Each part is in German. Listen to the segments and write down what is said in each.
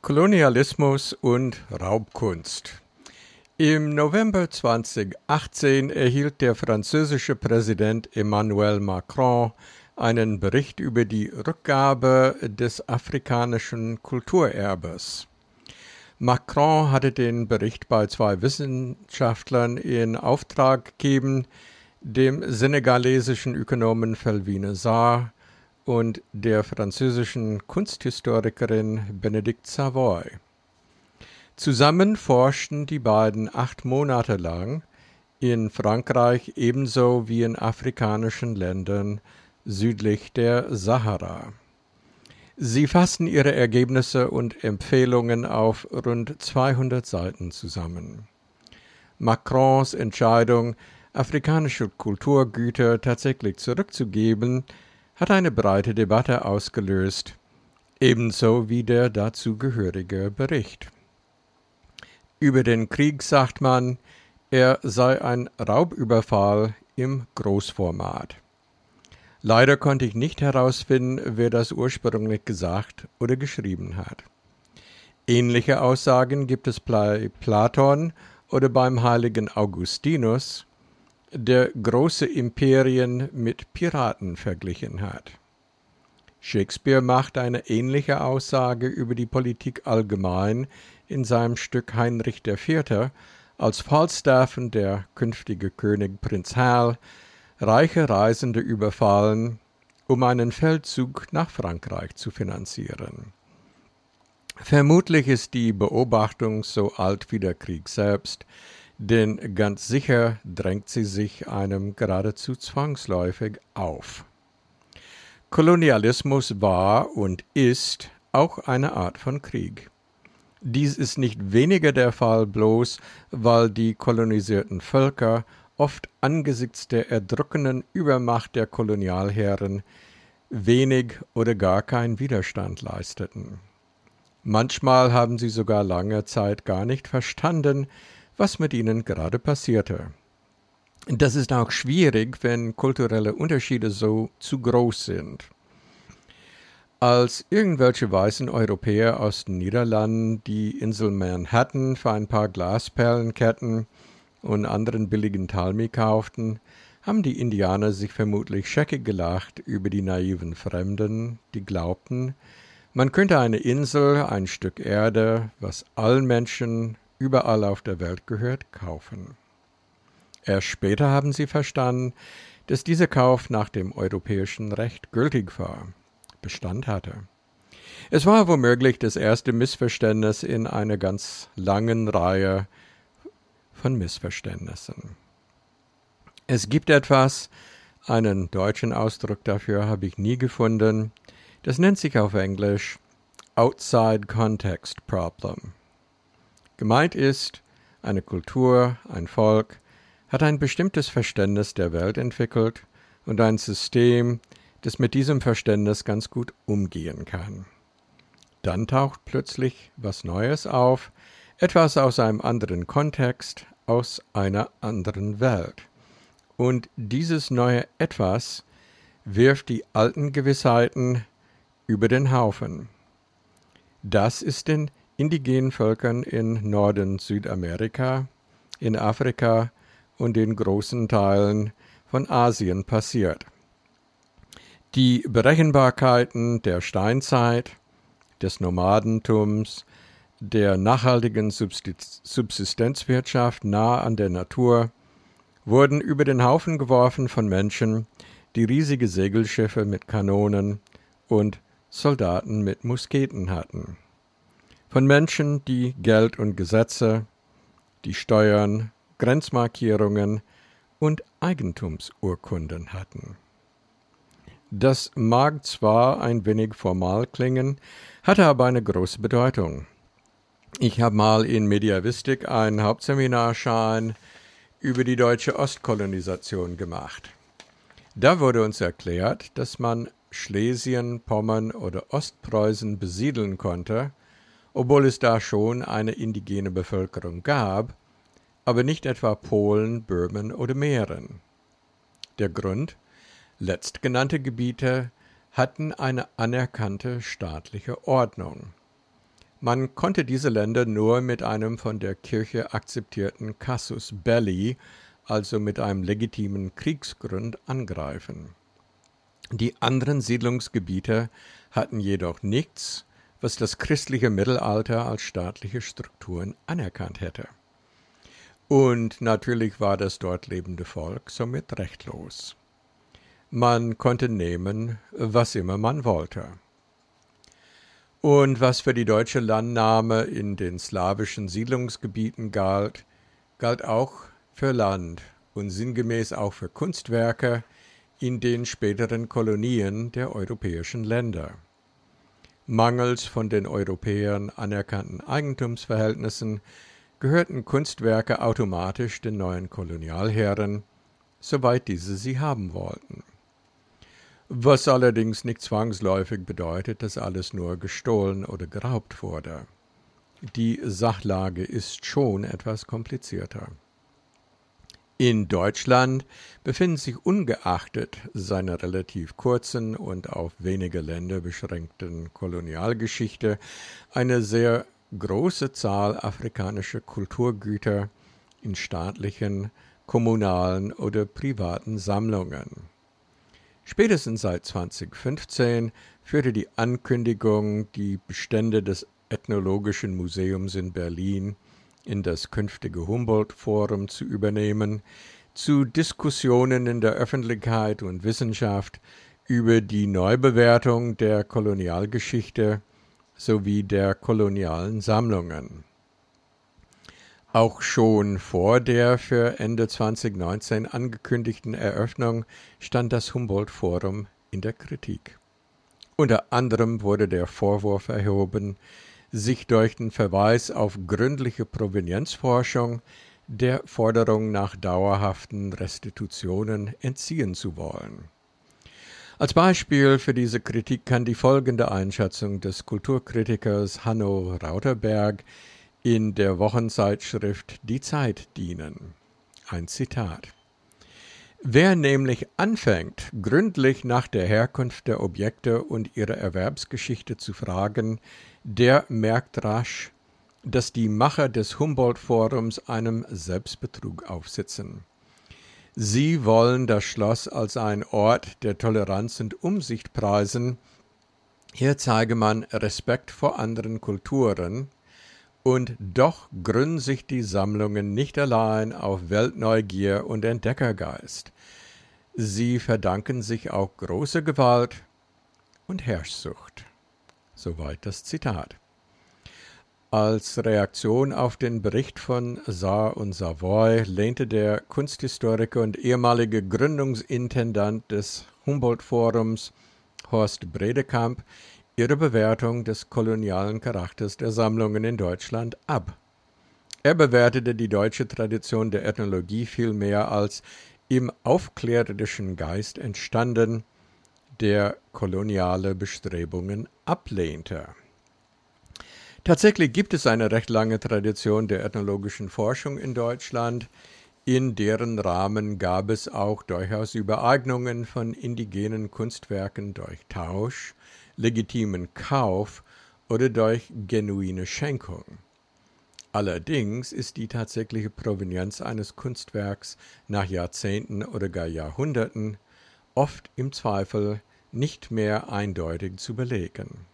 Kolonialismus und Raubkunst. Im November 2018 erhielt der französische Präsident Emmanuel Macron einen Bericht über die Rückgabe des afrikanischen Kulturerbes. Macron hatte den Bericht bei zwei Wissenschaftlern in Auftrag gegeben, dem senegalesischen Ökonomen Felvine Sarr und der französischen Kunsthistorikerin Benedict Savoy. Zusammen forschten die beiden acht Monate lang in Frankreich ebenso wie in afrikanischen Ländern südlich der Sahara. Sie fassten ihre Ergebnisse und Empfehlungen auf rund 200 Seiten zusammen. Macrons Entscheidung, afrikanische Kulturgüter tatsächlich zurückzugeben, hat eine breite Debatte ausgelöst, ebenso wie der dazugehörige Bericht. Über den Krieg sagt man, er sei ein Raubüberfall im Großformat. Leider konnte ich nicht herausfinden, wer das ursprünglich gesagt oder geschrieben hat. Ähnliche Aussagen gibt es bei Platon oder beim heiligen Augustinus, der große Imperien mit Piraten verglichen hat. Shakespeare macht eine ähnliche Aussage über die Politik allgemein in seinem Stück Heinrich IV., als Falstaff der künftige König Prinz Hal reiche Reisende überfallen, um einen Feldzug nach Frankreich zu finanzieren. Vermutlich ist die Beobachtung so alt wie der Krieg selbst, denn ganz sicher drängt sie sich einem geradezu zwangsläufig auf. Kolonialismus war und ist auch eine Art von Krieg. Dies ist nicht weniger der Fall bloß, weil die kolonisierten Völker oft angesichts der erdrückenden Übermacht der Kolonialherren wenig oder gar keinen Widerstand leisteten. Manchmal haben sie sogar lange Zeit gar nicht verstanden, was mit ihnen gerade passierte. Das ist auch schwierig, wenn kulturelle Unterschiede so zu groß sind. Als irgendwelche weißen Europäer aus den Niederlanden die Insel Manhattan für ein paar Glasperlenketten und anderen billigen Talmi kauften, haben die Indianer sich vermutlich scheckig gelacht über die naiven Fremden, die glaubten, man könnte eine Insel, ein Stück Erde, was allen Menschen überall auf der Welt gehört, kaufen. Erst später haben sie verstanden, dass dieser Kauf nach dem europäischen Recht gültig war, Bestand hatte. Es war womöglich das erste Missverständnis in einer ganz langen Reihe von Missverständnissen. Es gibt etwas, einen deutschen Ausdruck dafür habe ich nie gefunden, das nennt sich auf Englisch Outside Context Problem. Gemeint ist, eine Kultur, ein Volk hat ein bestimmtes Verständnis der Welt entwickelt und ein System, das mit diesem Verständnis ganz gut umgehen kann. Dann taucht plötzlich was Neues auf, etwas aus einem anderen Kontext, aus einer anderen Welt. Und dieses neue Etwas wirft die alten Gewissheiten über den Haufen. Das ist den indigenen Völkern in Norden Südamerika, in Afrika und in großen Teilen von Asien passiert. Die Berechenbarkeiten der Steinzeit, des Nomadentums, der nachhaltigen Subsistenzwirtschaft nah an der Natur wurden über den Haufen geworfen von Menschen, die riesige Segelschiffe mit Kanonen und Soldaten mit Musketen hatten. Von Menschen, die Geld und Gesetze, die Steuern, Grenzmarkierungen und Eigentumsurkunden hatten. Das mag zwar ein wenig formal klingen, hatte aber eine große Bedeutung. Ich habe mal in Mediavistik einen Hauptseminarschein über die deutsche Ostkolonisation gemacht. Da wurde uns erklärt, dass man Schlesien, Pommern oder Ostpreußen besiedeln konnte, obwohl es da schon eine indigene Bevölkerung gab, aber nicht etwa Polen, Böhmen oder Mähren. Der Grund? Letztgenannte Gebiete hatten eine anerkannte staatliche Ordnung. Man konnte diese Länder nur mit einem von der Kirche akzeptierten Casus belli, also mit einem legitimen Kriegsgrund, angreifen. Die anderen Siedlungsgebiete hatten jedoch nichts, was das christliche Mittelalter als staatliche Strukturen anerkannt hätte. Und natürlich war das dort lebende Volk somit rechtlos. Man konnte nehmen, was immer man wollte. Und was für die deutsche Landnahme in den slawischen Siedlungsgebieten galt, galt auch für Land und sinngemäß auch für Kunstwerke in den späteren Kolonien der europäischen Länder. Mangels von den Europäern anerkannten Eigentumsverhältnissen gehörten Kunstwerke automatisch den neuen Kolonialherren, soweit diese sie haben wollten was allerdings nicht zwangsläufig bedeutet, dass alles nur gestohlen oder geraubt wurde. Die Sachlage ist schon etwas komplizierter. In Deutschland befinden sich ungeachtet seiner relativ kurzen und auf wenige Länder beschränkten Kolonialgeschichte eine sehr große Zahl afrikanischer Kulturgüter in staatlichen, kommunalen oder privaten Sammlungen. Spätestens seit 2015 führte die Ankündigung, die Bestände des Ethnologischen Museums in Berlin in das künftige Humboldt-Forum zu übernehmen, zu Diskussionen in der Öffentlichkeit und Wissenschaft über die Neubewertung der Kolonialgeschichte sowie der kolonialen Sammlungen. Auch schon vor der für Ende 2019 angekündigten Eröffnung stand das Humboldt-Forum in der Kritik. Unter anderem wurde der Vorwurf erhoben, sich durch den Verweis auf gründliche Provenienzforschung der Forderung nach dauerhaften Restitutionen entziehen zu wollen. Als Beispiel für diese Kritik kann die folgende Einschätzung des Kulturkritikers Hanno Rauterberg in der Wochenzeitschrift Die Zeit dienen. Ein Zitat. Wer nämlich anfängt, gründlich nach der Herkunft der Objekte und ihrer Erwerbsgeschichte zu fragen, der merkt rasch, dass die Macher des Humboldt-Forums einem Selbstbetrug aufsitzen. Sie wollen das Schloss als ein Ort der Toleranz und Umsicht preisen. Hier zeige man Respekt vor anderen Kulturen, und doch gründen sich die Sammlungen nicht allein auf Weltneugier und Entdeckergeist. Sie verdanken sich auch große Gewalt und Herrschsucht. Soweit das Zitat. Als Reaktion auf den Bericht von Saar und Savoy lehnte der Kunsthistoriker und ehemalige Gründungsintendant des Humboldt-Forums Horst Bredekamp ihre Bewertung des kolonialen Charakters der Sammlungen in Deutschland ab. Er bewertete die deutsche Tradition der Ethnologie vielmehr als im aufklärerischen Geist entstanden, der koloniale Bestrebungen ablehnte. Tatsächlich gibt es eine recht lange Tradition der ethnologischen Forschung in Deutschland, in deren Rahmen gab es auch durchaus Übereignungen von indigenen Kunstwerken durch Tausch, legitimen Kauf oder durch genuine Schenkung. Allerdings ist die tatsächliche Provenienz eines Kunstwerks nach Jahrzehnten oder gar Jahrhunderten oft im Zweifel nicht mehr eindeutig zu belegen.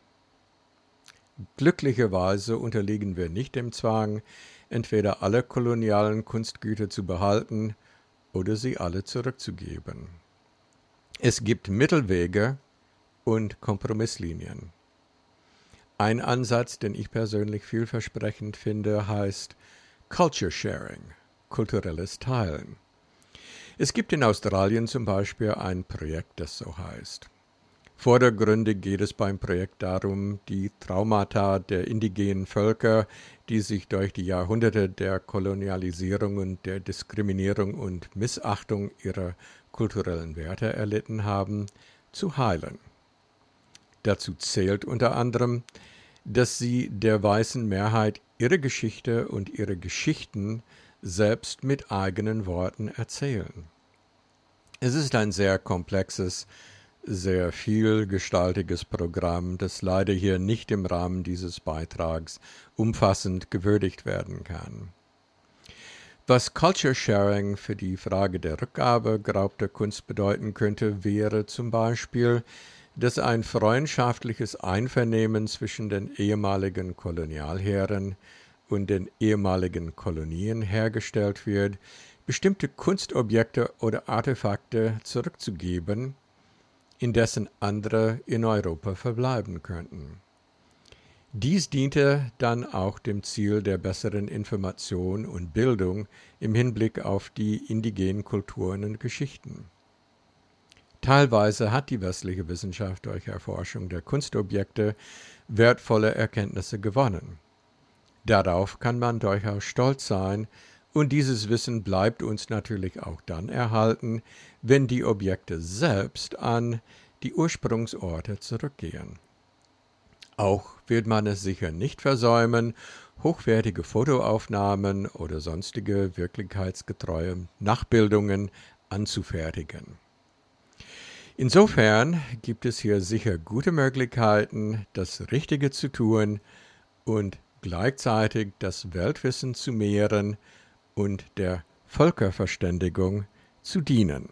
Glücklicherweise unterliegen wir nicht dem Zwang, entweder alle kolonialen Kunstgüter zu behalten oder sie alle zurückzugeben. Es gibt Mittelwege, und Kompromisslinien. Ein Ansatz, den ich persönlich vielversprechend finde, heißt Culture Sharing, kulturelles Teilen. Es gibt in Australien zum Beispiel ein Projekt, das so heißt. Vordergründig geht es beim Projekt darum, die Traumata der indigenen Völker, die sich durch die Jahrhunderte der Kolonialisierung und der Diskriminierung und Missachtung ihrer kulturellen Werte erlitten haben, zu heilen. Dazu zählt unter anderem, dass sie der weißen Mehrheit ihre Geschichte und ihre Geschichten selbst mit eigenen Worten erzählen. Es ist ein sehr komplexes, sehr vielgestaltiges Programm, das leider hier nicht im Rahmen dieses Beitrags umfassend gewürdigt werden kann. Was Culture Sharing für die Frage der Rückgabe geraubter Kunst bedeuten könnte, wäre zum Beispiel, dass ein freundschaftliches Einvernehmen zwischen den ehemaligen Kolonialherren und den ehemaligen Kolonien hergestellt wird, bestimmte Kunstobjekte oder Artefakte zurückzugeben, indessen andere in Europa verbleiben könnten. Dies diente dann auch dem Ziel der besseren Information und Bildung im Hinblick auf die indigenen Kulturen und Geschichten. Teilweise hat die westliche Wissenschaft durch Erforschung der Kunstobjekte wertvolle Erkenntnisse gewonnen. Darauf kann man durchaus stolz sein, und dieses Wissen bleibt uns natürlich auch dann erhalten, wenn die Objekte selbst an die Ursprungsorte zurückgehen. Auch wird man es sicher nicht versäumen, hochwertige Fotoaufnahmen oder sonstige wirklichkeitsgetreue Nachbildungen anzufertigen. Insofern gibt es hier sicher gute Möglichkeiten, das Richtige zu tun und gleichzeitig das Weltwissen zu mehren und der Völkerverständigung zu dienen.